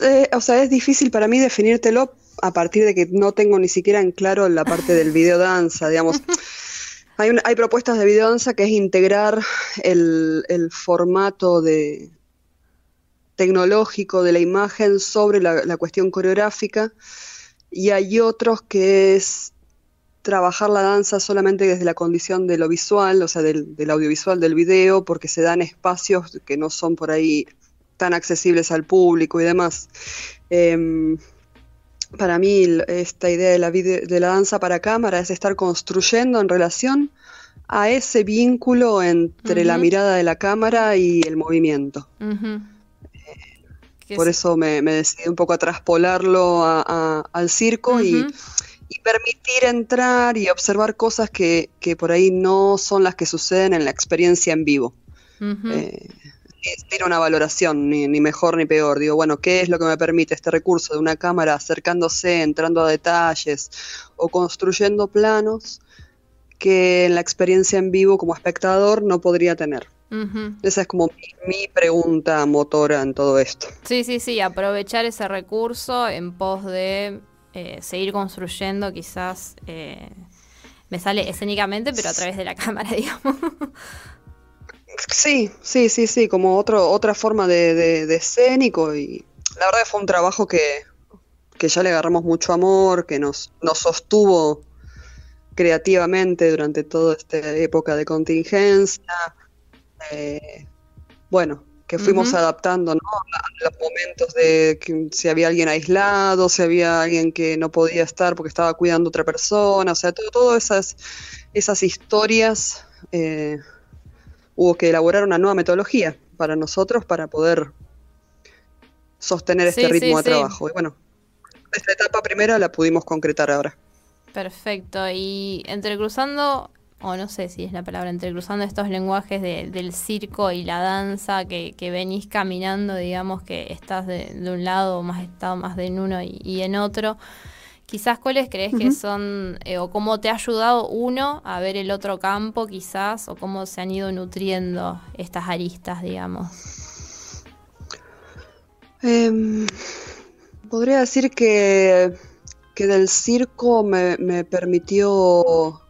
Speaker 5: eh, o sea, es difícil para mí definírtelo a partir de que no tengo ni siquiera en claro la parte del videodanza, digamos. Hay, hay propuestas de videodanza que es integrar el, el formato de tecnológico de la imagen sobre la, la cuestión coreográfica y hay otros que es trabajar la danza solamente desde la condición de lo visual, o sea, del, del audiovisual del video, porque se dan espacios que no son por ahí tan accesibles al público y demás. Em, para mí esta idea de la, vide- de la danza para cámara es estar construyendo en relación a ese vínculo entre la mirada de la cámara y el movimiento.
Speaker 1: Que
Speaker 5: Por
Speaker 1: es-
Speaker 5: eso me, me decidí un poco a traspolarlo a- a- al circo y, permitir entrar y observar cosas que, que por ahí no son las que suceden en la experiencia en vivo. Eh, sin una valoración, ni, ni mejor ni peor. Digo, bueno, ¿qué es lo que me permite este recurso de una cámara acercándose, entrando a detalles o construyendo planos que en la experiencia en vivo como espectador no podría tener?
Speaker 1: Ujú.
Speaker 5: Esa es como mi, mi pregunta motora en todo esto.
Speaker 1: Sí, sí, sí, aprovechar ese recurso en pos de eh, seguir construyendo, quizás eh, me sale escénicamente, pero a través de la cámara, digamos.
Speaker 5: Sí, sí, sí, sí, como otro, otra forma de, de- de escénico y la verdad que fue un trabajo que, que ya le agarramos mucho amor, que nos, nos sostuvo creativamente durante toda esta época de contingencia. Eh, bueno, que fuimos adaptando, ¿no? a los momentos de que si había alguien aislado, si había alguien que no podía estar porque estaba cuidando a otra persona, o sea, todo, todas esas, esas historias. eh, hubo que elaborar una nueva metodología para nosotros para poder sostener este
Speaker 1: sí,
Speaker 5: ritmo de
Speaker 1: sí.
Speaker 5: trabajo. Y bueno, esta etapa primera la pudimos concretar ahora.
Speaker 1: Perfecto. Y entrecruzando, o no sé si es la palabra, entrecruzando estos lenguajes de- del circo y la danza que, que venís caminando, digamos que estás de, de un lado más estado más de en uno y, y en otro. Quizás cuáles crees que son, eh, o cómo te ha ayudado uno a ver el otro campo, quizás, o cómo se han ido nutriendo estas aristas, digamos.
Speaker 5: Em, podría decir que, que del circo me, me permitió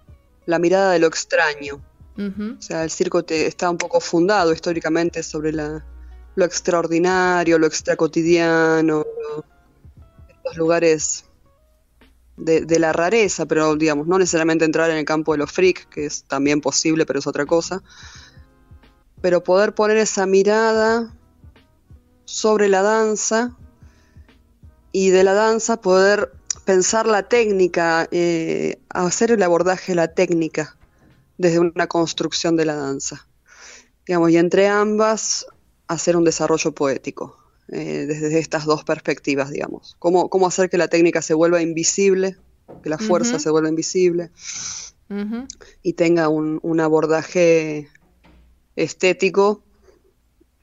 Speaker 5: la mirada de lo extraño. O sea, el circo te- está un poco fundado históricamente sobre la, lo extraordinario, lo extracotidiano, lo- estos lugares de, la rareza, pero digamos, no necesariamente entrar en el campo de los freak, que es también posible, pero es otra cosa. Pero poder poner esa mirada sobre la danza y de la danza poder pensar la técnica, eh, hacer el abordaje de la técnica desde una construcción de la danza. Digamos, y entre ambas hacer un desarrollo poético, eh, desde estas dos perspectivas, digamos. Cómo, cómo hacer que la técnica se vuelva invisible, que la fuerza se vuelva invisible y tenga un, un abordaje estético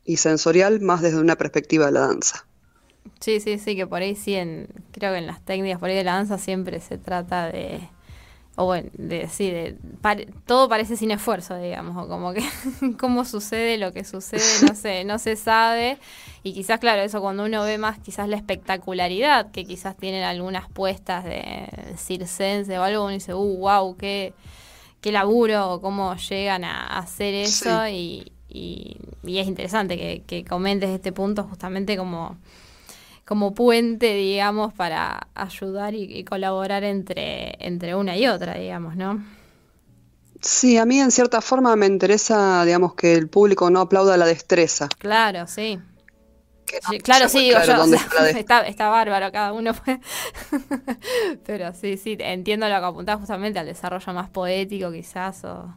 Speaker 5: y sensorial más desde una perspectiva de la danza.
Speaker 1: Sí, sí, sí, que por ahí sí, en, creo que en las técnicas por ahí de la danza siempre se trata de, o bueno, de, sí, de, pare- todo parece sin esfuerzo, digamos, o como que cómo sucede lo que sucede, no sé, no se sabe, y quizás, claro, eso cuando uno ve más quizás la espectacularidad que quizás tienen algunas puestas de circense o algo, uno dice, uh, wow, qué, qué laburo, o cómo llegan a hacer eso, y, y, y es interesante que, que comentes este punto justamente como como puente, digamos, para ayudar y, y colaborar entre, entre una y otra, digamos, ¿no?
Speaker 5: Sí, a mí en cierta forma me interesa, digamos, que el público no aplauda la destreza.
Speaker 1: Claro, sí.
Speaker 5: que no
Speaker 1: Sí, claro, sí, digo yo, o sea,
Speaker 5: está
Speaker 1: bárbaro, cada uno puede. Pero sí, sí, entiendo lo que apuntás justamente al desarrollo más poético, quizás, o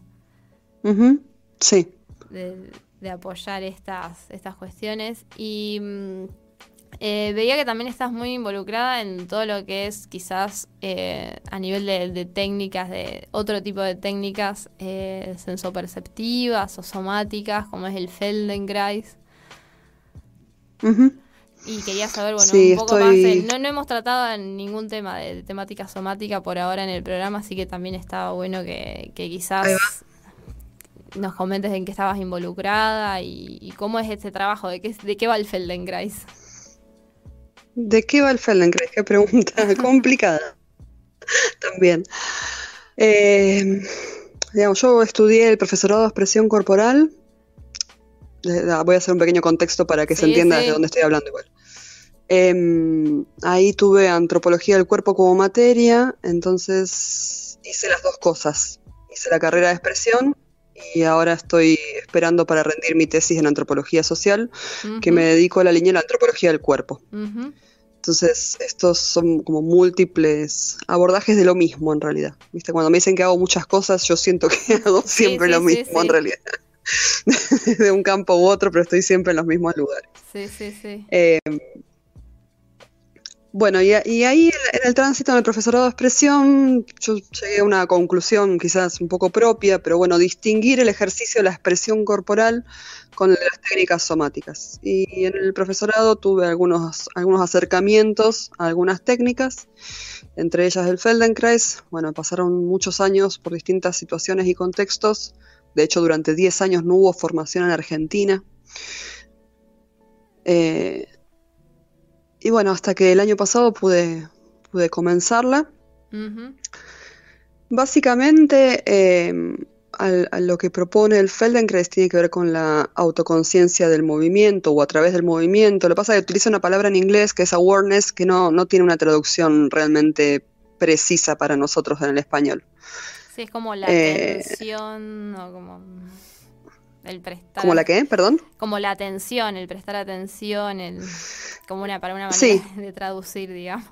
Speaker 5: Sí.
Speaker 1: de, de apoyar estas, estas cuestiones. Y mm, eh, veía que también estás muy involucrada en todo lo que es quizás eh, a nivel de, de técnicas, de otro tipo de técnicas eh, sensoperceptivas o somáticas, como es el Feldenkrais. Y quería saber, bueno,
Speaker 5: Sí,
Speaker 1: un poco
Speaker 5: estoy-
Speaker 1: más. no, no hemos tratado en ningún tema de, de temática somática por ahora en el programa, así que también estaba bueno que, que quizás nos comentes en qué estabas involucrada y, y cómo es este trabajo, de qué, de qué va el Feldenkrais.
Speaker 5: ¿De qué va el Feldenkrais? Qué pregunta complicada. También. Eh, digamos, yo estudié el profesorado de expresión corporal. Voy a hacer un pequeño contexto para que se entienda
Speaker 1: sí.
Speaker 5: de dónde estoy hablando igual. Em, ahí tuve antropología del cuerpo como materia, entonces hice las dos cosas. Hice la carrera de expresión y ahora estoy esperando para rendir mi tesis en antropología social, que me dedico a la línea de la antropología del cuerpo. Entonces, estos son como múltiples abordajes de lo mismo en realidad. ¿Viste? Cuando me dicen que hago muchas cosas, yo siento que hago siempre
Speaker 1: sí,
Speaker 5: lo
Speaker 1: sí,
Speaker 5: mismo en realidad. de un campo u otro, pero estoy siempre en los mismos lugares.
Speaker 1: Sí, sí, sí.
Speaker 5: Eh, bueno, y, y ahí en, el tránsito en el profesorado de expresión, yo llegué a una conclusión quizás un poco propia, pero bueno, distinguir el ejercicio de la expresión corporal con las técnicas somáticas. Y en el profesorado tuve algunos, algunos acercamientos a algunas técnicas, entre ellas el Feldenkrais. Bueno, pasaron muchos años por distintas situaciones y contextos. De hecho, durante 10 años no hubo formación en Argentina. Eh, y bueno, hasta que el año pasado pude, pude comenzarla. Básicamente, eh, al- a lo que propone el Feldenkrais tiene que ver con la autoconciencia del movimiento o a través del movimiento. Lo que pasa es que utiliza una palabra en inglés que es awareness, que no, no tiene una traducción realmente precisa para nosotros en el español.
Speaker 1: Sí, es como la
Speaker 5: Eh,
Speaker 1: atención o como el prestar.
Speaker 5: ¿Como la que? Perdón.
Speaker 1: Como la atención, el prestar atención, el, como una, para una manera
Speaker 5: Sí.
Speaker 1: de traducir, digamos.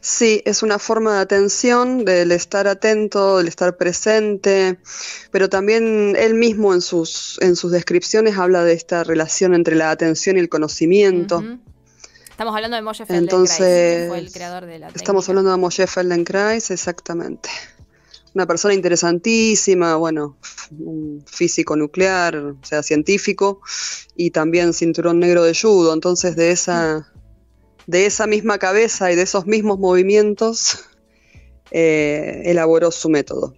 Speaker 5: Sí, es una forma de atención, del estar atento, del estar presente, pero también él mismo en sus, en sus descripciones habla de esta relación entre la atención y el conocimiento.
Speaker 1: Estamos hablando de Moshe Feldenkrais, que fue el creador de la
Speaker 5: Estamos hablando de Moshe Feldenkrais, exactamente. Una persona interesantísima, bueno, un físico nuclear, o sea, científico, y también cinturón negro de judo. Entonces, de esa, de esa misma cabeza y de esos mismos movimientos, eh, elaboró su método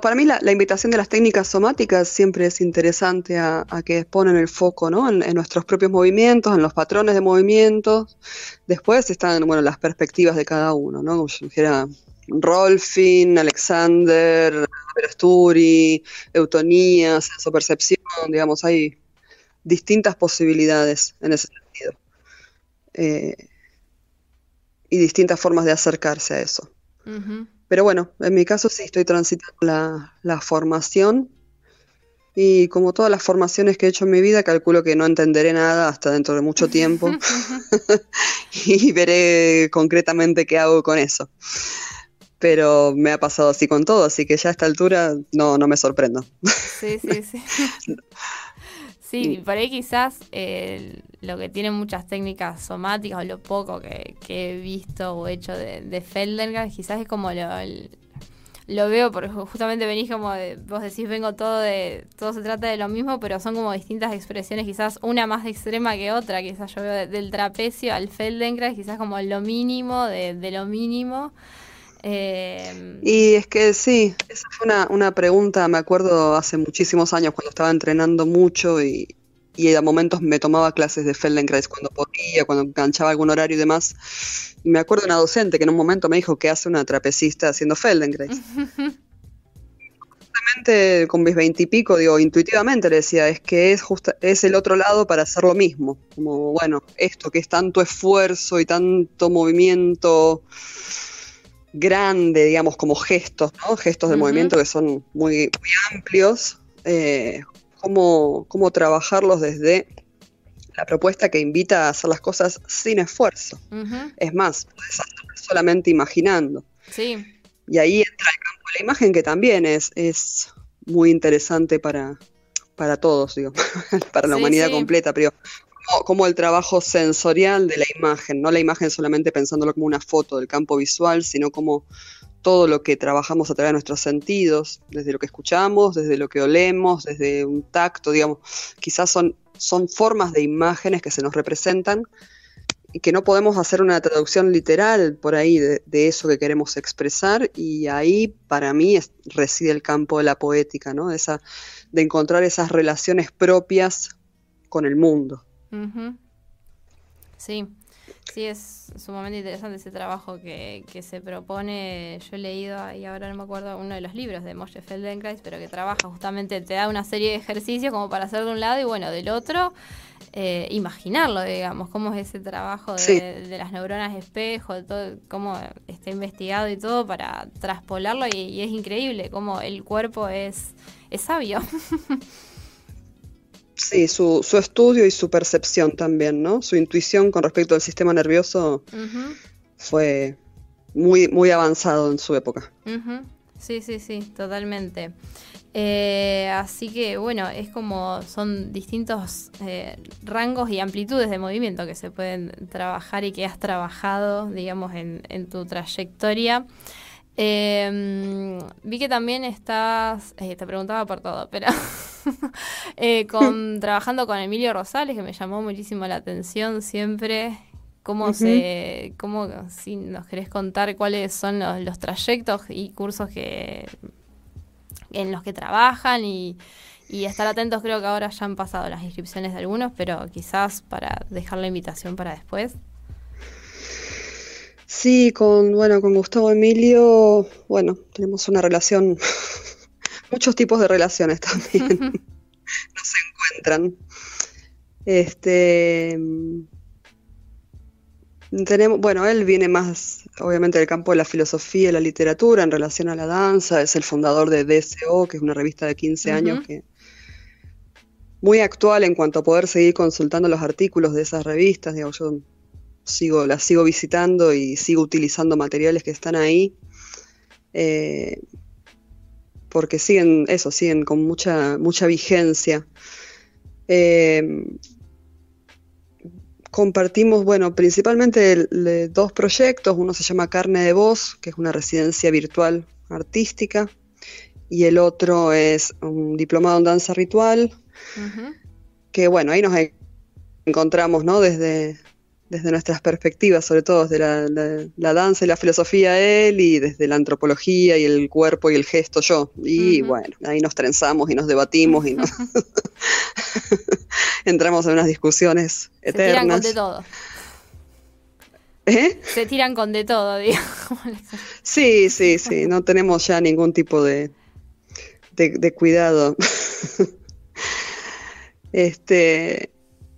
Speaker 5: para mí la, invitación de las técnicas somáticas siempre es interesante a, que ponen el foco en, nuestros propios movimientos, en los patrones de movimientos. Después están bueno, las perspectivas de cada uno, ¿no? como yo dijera Rolfin, Alexander, Verasturi, Eutonía, percepción, digamos, hay distintas posibilidades en ese sentido. Eh, y distintas formas de acercarse a eso. Pero bueno, en mi caso sí estoy transitando la, formación y como todas las formaciones que he hecho en mi vida, calculo que no entenderé nada hasta dentro de mucho tiempo y veré concretamente qué hago con eso. Pero me ha pasado así con todo, así que ya a esta altura no, no me sorprendo.
Speaker 1: Sí, sí, sí. Sí, por ahí quizás eh, lo que tienen muchas técnicas somáticas o lo poco que, he visto o hecho de, de quizás es como lo, lo veo porque justamente venís como de, vos decís vengo todo de todo se trata de lo mismo pero son como distintas expresiones quizás una más extrema que otra quizás yo veo del trapecio al Feldenkrais quizás como lo mínimo de, de lo mínimo
Speaker 5: eh, y es que sí, esa fue una, pregunta, me acuerdo hace muchísimos años cuando estaba entrenando mucho y, y a momentos me tomaba clases de Feldenkrais cuando podía, cuando enganchaba algún horario y demás. Y me acuerdo de una docente que en un momento me dijo que hace una trapecista haciendo Feldenkrais. Justamente con mis veintipico, digo, intuitivamente le decía, es que es, justa, es el otro lado para hacer lo mismo. Como, bueno, esto que es tanto esfuerzo y tanto movimiento grande, digamos, como gestos, ¿no? Gestos de movimiento que son muy, amplios. Eh, cómo, trabajarlos desde la propuesta que invita a hacer las cosas sin esfuerzo. Es más, puedes solamente imaginando.
Speaker 1: Sí.
Speaker 5: Y ahí entra el campo de la imagen, que también es, es muy interesante para, para todos, digo, para la humanidad completa, pero como, el trabajo sensorial de la imagen, no la imagen solamente pensándolo como una foto del campo visual, sino como todo lo que trabajamos a través de nuestros sentidos, desde lo que escuchamos, desde lo que olemos, desde un tacto, digamos, quizás son, son formas de imágenes que se nos representan y que no podemos hacer una traducción literal por ahí de, eso que queremos expresar y ahí para mí reside el campo de la poética, ¿no? Esa, de encontrar esas relaciones propias con el mundo.
Speaker 1: Sí, sí, es sumamente interesante ese trabajo que, se propone. Yo he leído, y ahora no me acuerdo, uno de los libros de Moshe Feldenkrais, pero que trabaja justamente, te da una serie de ejercicios como para hacer de un lado y bueno, del otro, eh, imaginarlo, digamos, cómo es ese trabajo de, las neuronas espejo, de todo, cómo está investigado y todo para traspolarlo y, y es increíble cómo el cuerpo es, es sabio.
Speaker 5: Sí, su, su, estudio y su percepción también, ¿no? Su intuición con respecto al sistema nervioso fue muy, muy avanzado en su época.
Speaker 1: Sí, sí, sí, totalmente. Eh, así que bueno, es como son distintos eh, rangos y amplitudes de movimiento que se pueden trabajar y que has trabajado, digamos, en, en tu trayectoria. Eh, vi que también estás, eh, te preguntaba por todo, pero eh, con, trabajando con Emilio Rosales, que me llamó muchísimo la atención siempre. ¿Cómo se, cómo, si nos querés contar cuáles son los, trayectos y cursos que en los que trabajan y, y estar atentos, creo que ahora ya han pasado las inscripciones de algunos, pero quizás para dejar la invitación para después.
Speaker 5: Sí, con, bueno, con Gustavo Emilio, bueno, tenemos una relación, muchos tipos de relaciones también. Nos encuentran. Este tenemos, bueno, él viene más, obviamente, del campo de la filosofía y la literatura en relación a la danza, es el fundador de DSO, que es una revista de 15 años que muy actual en cuanto a poder seguir consultando los artículos de esas revistas, digamos, yo sigo, las sigo visitando y sigo utilizando materiales que están ahí. Eh, porque siguen, eso, siguen con mucha, mucha vigencia. Eh, compartimos, bueno, principalmente dos proyectos. Uno se llama Carne de Voz, que es una residencia virtual artística, y el otro es un diplomado en danza ritual, que bueno, ahí nos encontramos, ¿no? Desde, desde nuestras perspectivas, sobre todo desde la, danza y la filosofía él, y desde la antropología y el cuerpo y el gesto yo. Y bueno, ahí nos trenzamos y nos debatimos y nos entramos en unas discusiones eternas. Se tiran con de todo.
Speaker 1: ¿Eh? Se tiran con de todo, digamos.
Speaker 5: Sí, sí, sí, no tenemos ya ningún tipo de, de, cuidado. este,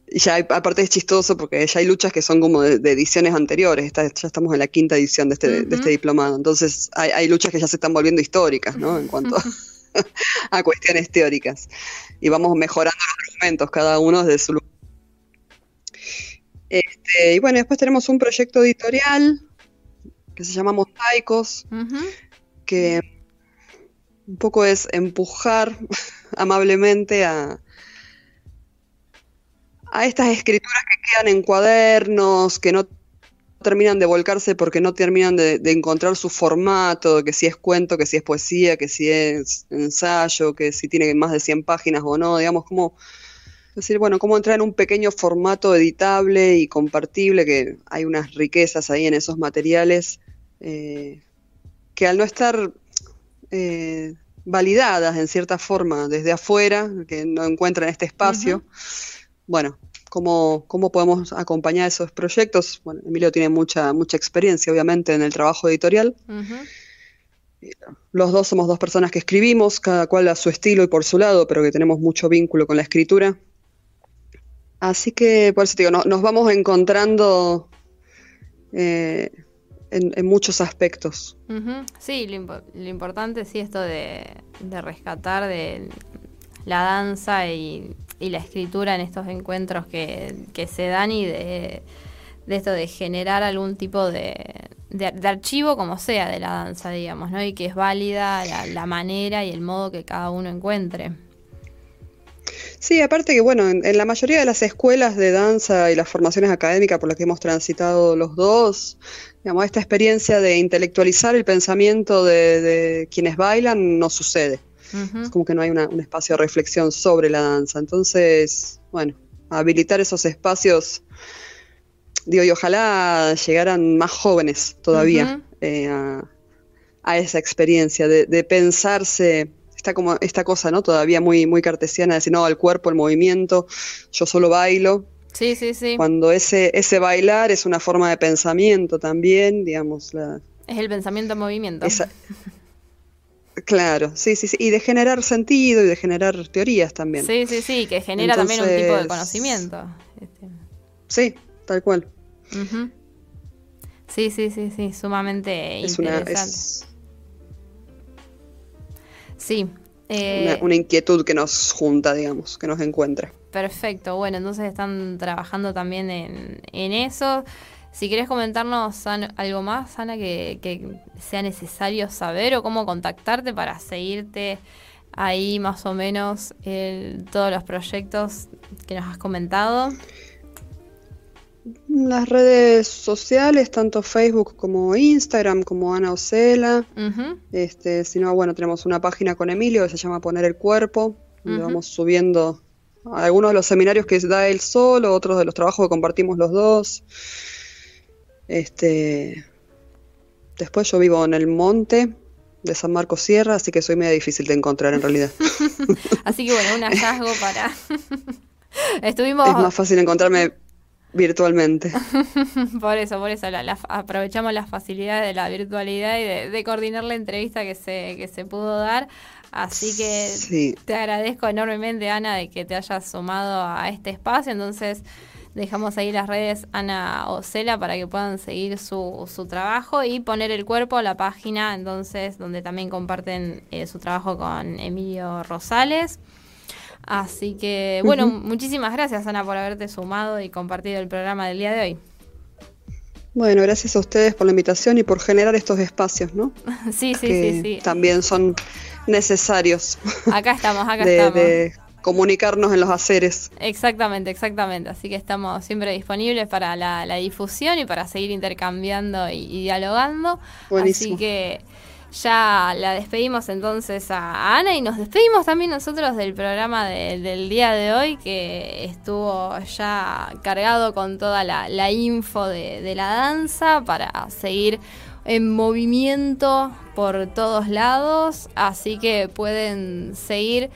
Speaker 5: ya aparte es chistoso porque ya hay luchas que son como de, ediciones anteriores, ya estamos en la quinta edición de este, de este diplomado, entonces hay, luchas que ya se están volviendo históricas, ¿no? En cuanto a cuestiones teóricas. Y vamos mejorando los argumentos, cada uno desde su lugar. Este, y bueno, después tenemos un proyecto editorial que se llama Mosaicos, que un poco es empujar amablemente a, a estas escrituras que quedan en cuadernos, que no terminan de volcarse porque no terminan de, encontrar su formato, que si es cuento, que si es poesía, que si es ensayo, que si tiene más de 100 páginas o no, digamos, como decir, bueno, cómo entrar en un pequeño formato editable y compartible, que hay unas riquezas ahí en esos materiales, eh, que al no estar eh, validadas en cierta forma desde afuera, que no encuentran este espacio, bueno, ¿cómo, ¿cómo podemos acompañar esos proyectos? Bueno, Emilio tiene mucha, mucha experiencia, obviamente, en el trabajo editorial. Los dos somos dos personas que escribimos, cada cual a su estilo y por su lado, pero que tenemos mucho vínculo con la escritura. Así que, por eso digo, nos vamos encontrando eh, en, muchos aspectos.
Speaker 1: Sí, lo, importante sí esto de, rescatar de la danza y, la escritura en estos encuentros que, se dan y de, esto de generar algún tipo de, archivo como sea de la danza, digamos, ¿no? Y que es válida la manera y el modo que cada uno encuentre.
Speaker 5: Sí, aparte que bueno, en, la mayoría de las escuelas de danza y las formaciones académicas por las que hemos transitado los dos, digamos, esta experiencia de intelectualizar el pensamiento de, quienes bailan no sucede. Es como que no hay un espacio de reflexión sobre la danza. Entonces, bueno, habilitar esos espacios, digo, y ojalá llegaran más jóvenes todavía eh, a, esa experiencia de, de pensarse como esta cosa, ¿no? Todavía muy, muy cartesiana, de decir, no, el cuerpo, el movimiento, yo solo bailo.
Speaker 1: Sí, sí, sí.
Speaker 5: Cuando ese, ese bailar es una forma de pensamiento también, digamos. La,
Speaker 1: es el pensamiento en movimiento.
Speaker 5: Claro, sí, sí, sí. Y de generar sentido y de generar teorías también.
Speaker 1: Sí, sí, sí, que genera también un tipo de conocimiento. Este.
Speaker 5: Sí, tal cual.
Speaker 1: Sí, sí, sí, sí, sumamente interesante. Sí.
Speaker 5: Eh, una, inquietud que nos junta, digamos, que nos encuentra.
Speaker 1: Perfecto, bueno, entonces están trabajando también en, eso. Si quieres comentarnos algo más, Ana, que, sea necesario saber o cómo contactarte para seguirte ahí más o menos todos los proyectos que nos has comentado.
Speaker 5: Las redes sociales, tanto Facebook como Instagram, como Ana Ocela. este, si no, bueno, tenemos una página con Emilio que se llama Poner el Cuerpo, donde vamos subiendo algunos de los seminarios que da él solo, otros de los trabajos que compartimos los dos. Este, después yo vivo en el monte de San Marcos Sierra, así que soy medio difícil de encontrar en realidad.
Speaker 1: así que bueno, un hallazgo para... Estuvimos...
Speaker 5: Es más fácil encontrarme virtualmente.
Speaker 1: por eso, por eso aprovechamos las facilidades de la virtualidad y de, coordinar la entrevista que se, que se pudo dar. Así que te agradezco enormemente, Ana, de que te hayas sumado a este espacio. Entonces, dejamos ahí las redes Ana Ocela para que puedan seguir su, su trabajo y poner el cuerpo a la página, entonces, donde también comparten eh, su trabajo con Emilio Rosales. Así que, bueno, muchísimas gracias, Ana, por haberte sumado y compartido el programa del día de hoy.
Speaker 5: Bueno, gracias a ustedes por la invitación y por generar estos espacios, ¿no?
Speaker 1: sí, sí, sí, sí.
Speaker 5: También son necesarios.
Speaker 1: Acá estamos, acá estamos. De
Speaker 5: comunicarnos en los haceres.
Speaker 1: Exactamente, exactamente. Así que estamos siempre disponibles para la, difusión y para seguir intercambiando y, dialogando. Así que ya la despedimos entonces a Ana y nos despedimos también nosotros del programa del día de hoy que estuvo ya cargado con toda la, info de, de la danza para seguir en movimiento por todos lados, así que pueden seguir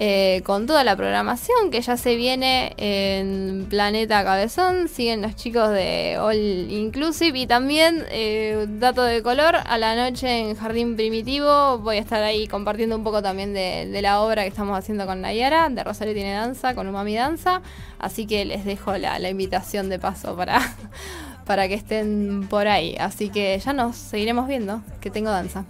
Speaker 1: eh, con toda la programación que ya se viene en Planeta Cabezón. Siguen los chicos de All Inclusive y también, eh, dato de color, a la noche en Jardín Primitivo voy a estar ahí compartiendo un poco también de, la obra que estamos haciendo con Nayara, de Rosario Tiene Danza, con Umami Danza. Así que les dejo la, la invitación de paso para, para que estén por ahí. Así que ya nos seguiremos viendo, que tengo danza.